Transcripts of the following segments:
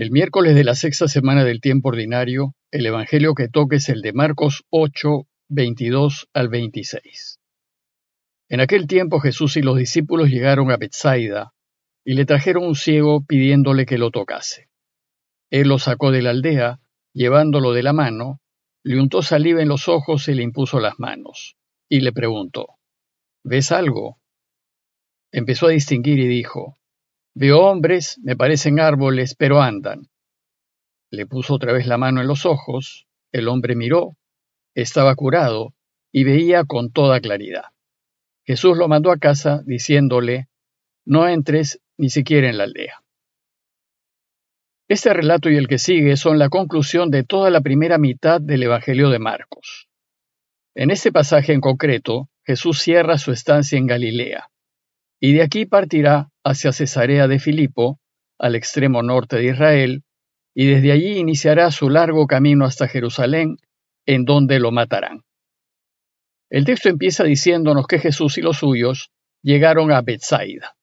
El miércoles de la sexta semana del tiempo ordinario, el Evangelio que toque es el de Marcos 8, 22 al 26. En aquel tiempo Jesús y los discípulos llegaron a Bethsaida y le trajeron un ciego pidiéndole que lo tocase. Él lo sacó de la aldea, llevándolo de la mano, le untó saliva en los ojos y le impuso las manos, y le preguntó, ¿Ves algo? Empezó a distinguir y dijo, Veo hombres, me parecen árboles, pero andan. Le puso otra vez la mano en los ojos, el hombre miró, estaba curado y veía con toda claridad. Jesús lo mandó a casa diciéndole, no entres ni siquiera en la aldea. Este relato y el que sigue son la conclusión de toda la primera mitad del Evangelio de Marcos. En este pasaje en concreto, Jesús cierra su estancia en Galilea, y de aquí partirá hacia Cesarea de Filipo, al extremo norte de Israel, y desde allí iniciará su largo camino hasta Jerusalén, en donde lo matarán. El texto empieza diciéndonos que Jesús y los suyos llegaron a Bethsaida.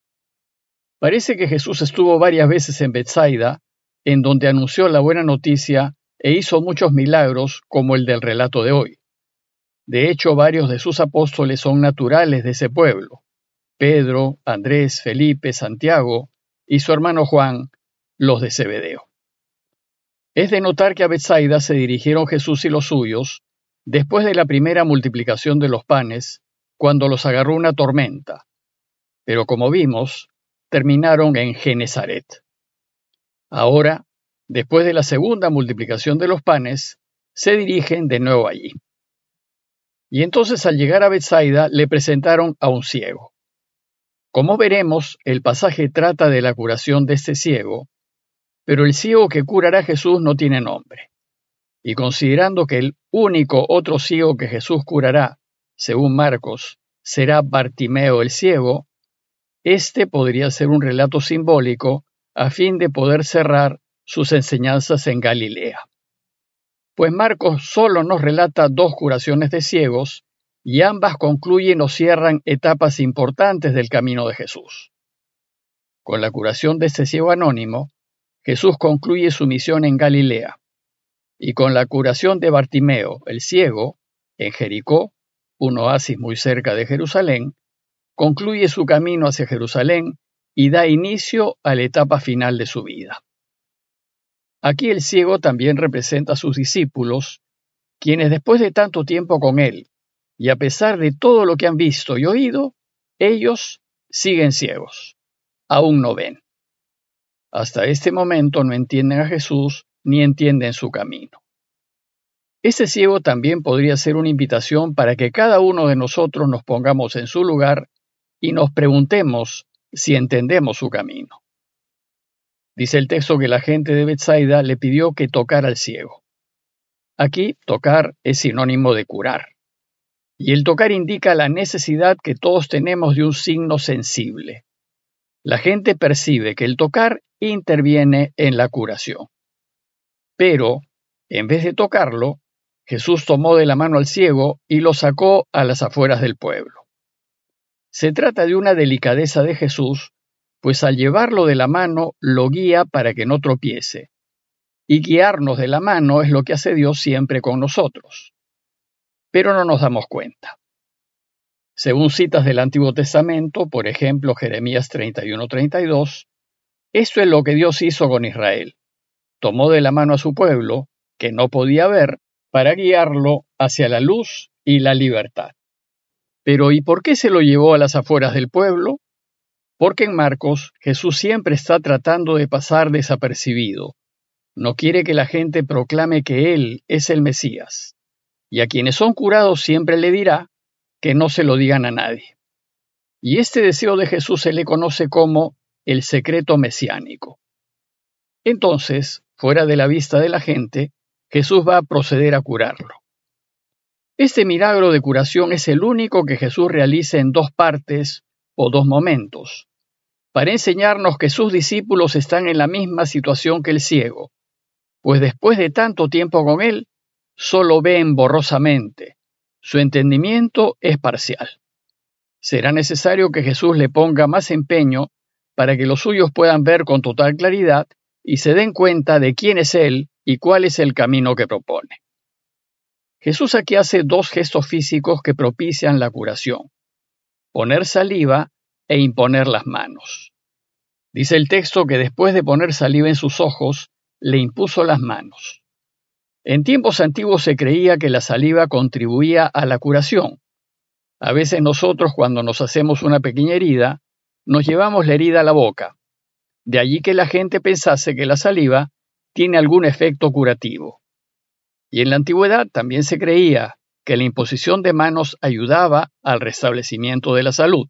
Parece que Jesús estuvo varias veces en Bethsaida, en donde anunció la buena noticia e hizo muchos milagros como el del relato de hoy. De hecho, varios de sus apóstoles son naturales de ese pueblo. Pedro, Andrés, Felipe, Santiago y su hermano Juan, los de Zebedeo. Es de notar que a Bethsaida se dirigieron Jesús y los suyos después de la primera multiplicación de los panes, cuando los agarró una tormenta. Pero como vimos, terminaron en Genezaret. Ahora, después de la segunda multiplicación de los panes, se dirigen de nuevo allí. Y entonces al llegar a Bethsaida le presentaron a un ciego. Como veremos, el pasaje trata de la curación de este ciego, pero el ciego que curará Jesús no tiene nombre. Y considerando que el único otro ciego que Jesús curará, según Marcos, será Bartimeo el ciego, este podría ser un relato simbólico a fin de poder cerrar sus enseñanzas en Galilea. Pues Marcos solo nos relata dos curaciones de ciegos y ambas concluyen o cierran etapas importantes del camino de Jesús. Con la curación de este ciego anónimo, Jesús concluye su misión en Galilea, y con la curación de Bartimeo, el ciego, en Jericó, un oasis muy cerca de Jerusalén, concluye su camino hacia Jerusalén y da inicio a la etapa final de su vida. Aquí el ciego también representa a sus discípulos, quienes después de tanto tiempo con él y a pesar de todo lo que han visto y oído, ellos siguen ciegos, aún no ven. Hasta este momento no entienden a Jesús ni entienden su camino. Este ciego también podría ser una invitación para que cada uno de nosotros nos pongamos en su lugar y nos preguntemos si entendemos su camino. Dice el texto que la gente de Bethsaida le pidió que tocara al ciego. Aquí, tocar es sinónimo de curar. Y el tocar indica la necesidad que todos tenemos de un signo sensible. La gente percibe que el tocar interviene en la curación. Pero, en vez de tocarlo, Jesús tomó de la mano al ciego y lo sacó a las afueras del pueblo. Se trata de una delicadeza de Jesús, pues al llevarlo de la mano lo guía para que no tropiece. Y guiarnos de la mano es lo que hace Dios siempre con nosotros pero no nos damos cuenta. Según citas del Antiguo Testamento, por ejemplo Jeremías 31-32, esto es lo que Dios hizo con Israel. Tomó de la mano a su pueblo, que no podía ver, para guiarlo hacia la luz y la libertad. Pero ¿y por qué se lo llevó a las afueras del pueblo? Porque en Marcos Jesús siempre está tratando de pasar desapercibido. No quiere que la gente proclame que Él es el Mesías y a quienes son curados siempre le dirá que no se lo digan a nadie. Y este deseo de Jesús se le conoce como el secreto mesiánico. Entonces, fuera de la vista de la gente, Jesús va a proceder a curarlo. Este milagro de curación es el único que Jesús realiza en dos partes o dos momentos, para enseñarnos que sus discípulos están en la misma situación que el ciego, pues después de tanto tiempo con él, solo ven borrosamente. Su entendimiento es parcial. Será necesario que Jesús le ponga más empeño para que los suyos puedan ver con total claridad y se den cuenta de quién es Él y cuál es el camino que propone. Jesús aquí hace dos gestos físicos que propician la curación, poner saliva e imponer las manos. Dice el texto que después de poner saliva en sus ojos, le impuso las manos. En tiempos antiguos se creía que la saliva contribuía a la curación. A veces nosotros cuando nos hacemos una pequeña herida, nos llevamos la herida a la boca. De allí que la gente pensase que la saliva tiene algún efecto curativo. Y en la antigüedad también se creía que la imposición de manos ayudaba al restablecimiento de la salud,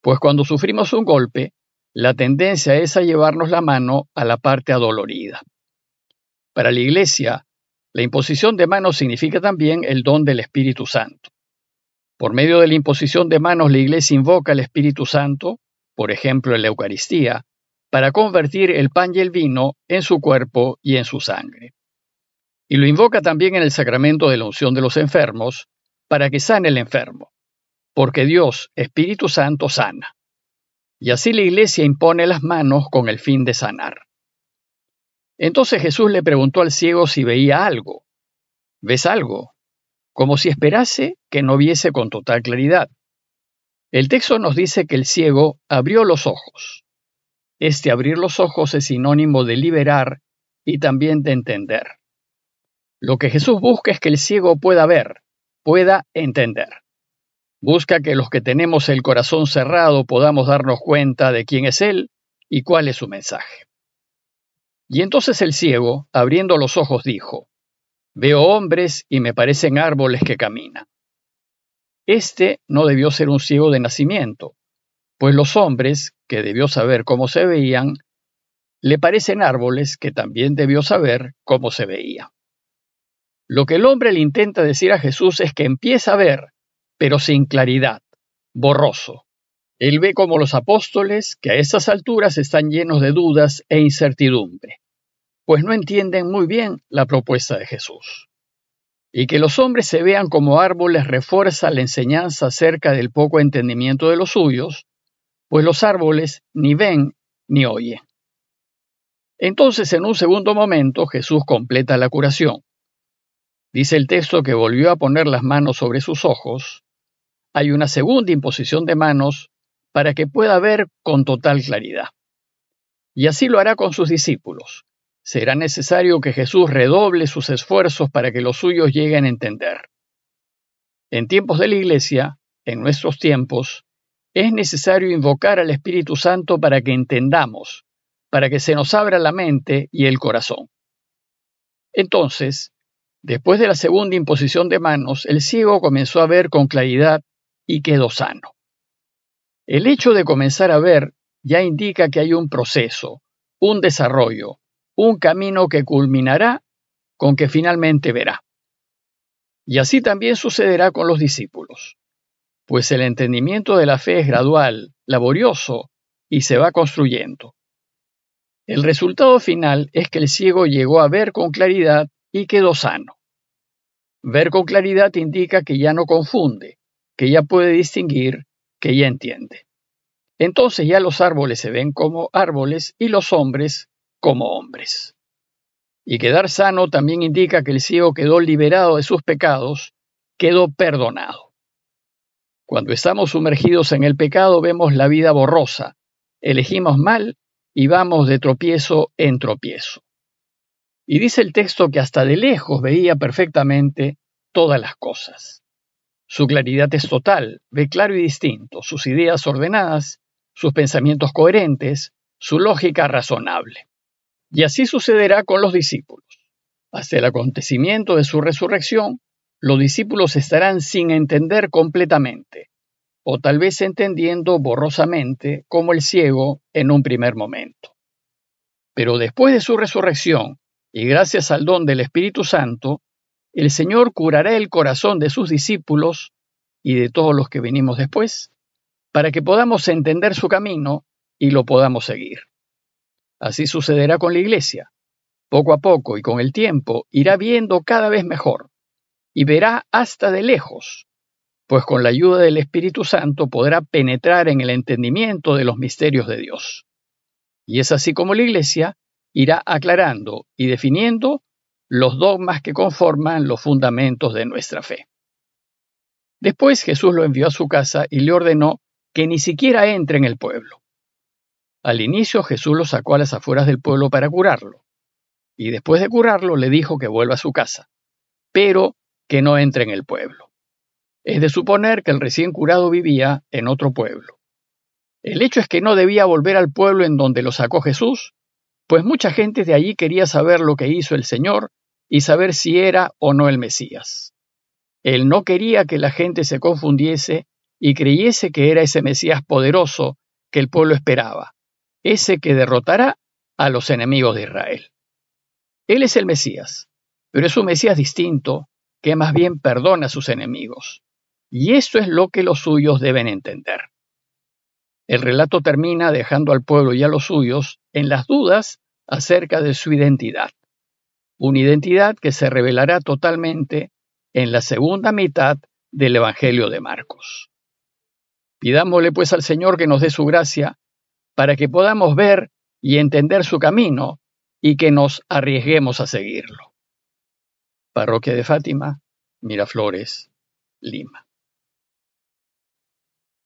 pues cuando sufrimos un golpe, la tendencia es a llevarnos la mano a la parte adolorida. Para la Iglesia, la imposición de manos significa también el don del Espíritu Santo. Por medio de la imposición de manos, la Iglesia invoca al Espíritu Santo, por ejemplo en la Eucaristía, para convertir el pan y el vino en su cuerpo y en su sangre. Y lo invoca también en el sacramento de la unción de los enfermos, para que sane el enfermo, porque Dios, Espíritu Santo, sana. Y así la iglesia impone las manos con el fin de sanar. Entonces Jesús le preguntó al ciego si veía algo. ¿Ves algo? Como si esperase que no viese con total claridad. El texto nos dice que el ciego abrió los ojos. Este abrir los ojos es sinónimo de liberar y también de entender. Lo que Jesús busca es que el ciego pueda ver, pueda entender. Busca que los que tenemos el corazón cerrado podamos darnos cuenta de quién es Él y cuál es su mensaje. Y entonces el ciego, abriendo los ojos, dijo, Veo hombres y me parecen árboles que caminan. Este no debió ser un ciego de nacimiento, pues los hombres, que debió saber cómo se veían, le parecen árboles que también debió saber cómo se veían. Lo que el hombre le intenta decir a Jesús es que empieza a ver pero sin claridad, borroso. Él ve como los apóstoles que a estas alturas están llenos de dudas e incertidumbre, pues no entienden muy bien la propuesta de Jesús. Y que los hombres se vean como árboles refuerza la enseñanza acerca del poco entendimiento de los suyos, pues los árboles ni ven ni oyen. Entonces, en un segundo momento, Jesús completa la curación. Dice el texto que volvió a poner las manos sobre sus ojos, hay una segunda imposición de manos para que pueda ver con total claridad. Y así lo hará con sus discípulos. Será necesario que Jesús redoble sus esfuerzos para que los suyos lleguen a entender. En tiempos de la Iglesia, en nuestros tiempos, es necesario invocar al Espíritu Santo para que entendamos, para que se nos abra la mente y el corazón. Entonces, después de la segunda imposición de manos, el ciego comenzó a ver con claridad y quedó sano. El hecho de comenzar a ver ya indica que hay un proceso, un desarrollo, un camino que culminará con que finalmente verá. Y así también sucederá con los discípulos, pues el entendimiento de la fe es gradual, laborioso y se va construyendo. El resultado final es que el ciego llegó a ver con claridad y quedó sano. Ver con claridad indica que ya no confunde, que ya puede distinguir, que ya entiende. Entonces ya los árboles se ven como árboles y los hombres como hombres. Y quedar sano también indica que el ciego quedó liberado de sus pecados, quedó perdonado. Cuando estamos sumergidos en el pecado vemos la vida borrosa, elegimos mal y vamos de tropiezo en tropiezo. Y dice el texto que hasta de lejos veía perfectamente todas las cosas. Su claridad es total, ve claro y distinto, sus ideas ordenadas, sus pensamientos coherentes, su lógica razonable. Y así sucederá con los discípulos. Hasta el acontecimiento de su resurrección, los discípulos estarán sin entender completamente, o tal vez entendiendo borrosamente como el ciego en un primer momento. Pero después de su resurrección, y gracias al don del Espíritu Santo, el Señor curará el corazón de sus discípulos y de todos los que venimos después, para que podamos entender su camino y lo podamos seguir. Así sucederá con la Iglesia. Poco a poco y con el tiempo irá viendo cada vez mejor y verá hasta de lejos, pues con la ayuda del Espíritu Santo podrá penetrar en el entendimiento de los misterios de Dios. Y es así como la Iglesia irá aclarando y definiendo los dogmas que conforman los fundamentos de nuestra fe. Después Jesús lo envió a su casa y le ordenó que ni siquiera entre en el pueblo. Al inicio Jesús lo sacó a las afueras del pueblo para curarlo, y después de curarlo le dijo que vuelva a su casa, pero que no entre en el pueblo. Es de suponer que el recién curado vivía en otro pueblo. El hecho es que no debía volver al pueblo en donde lo sacó Jesús, pues mucha gente de allí quería saber lo que hizo el Señor y saber si era o no el Mesías. Él no quería que la gente se confundiese y creyese que era ese Mesías poderoso que el pueblo esperaba, ese que derrotará a los enemigos de Israel. Él es el Mesías, pero es un Mesías distinto que más bien perdona a sus enemigos. Y eso es lo que los suyos deben entender. El relato termina dejando al pueblo y a los suyos en las dudas acerca de su identidad, una identidad que se revelará totalmente en la segunda mitad del Evangelio de Marcos. Pidámosle pues al Señor que nos dé su gracia para que podamos ver y entender su camino y que nos arriesguemos a seguirlo. Parroquia de Fátima, Miraflores, Lima.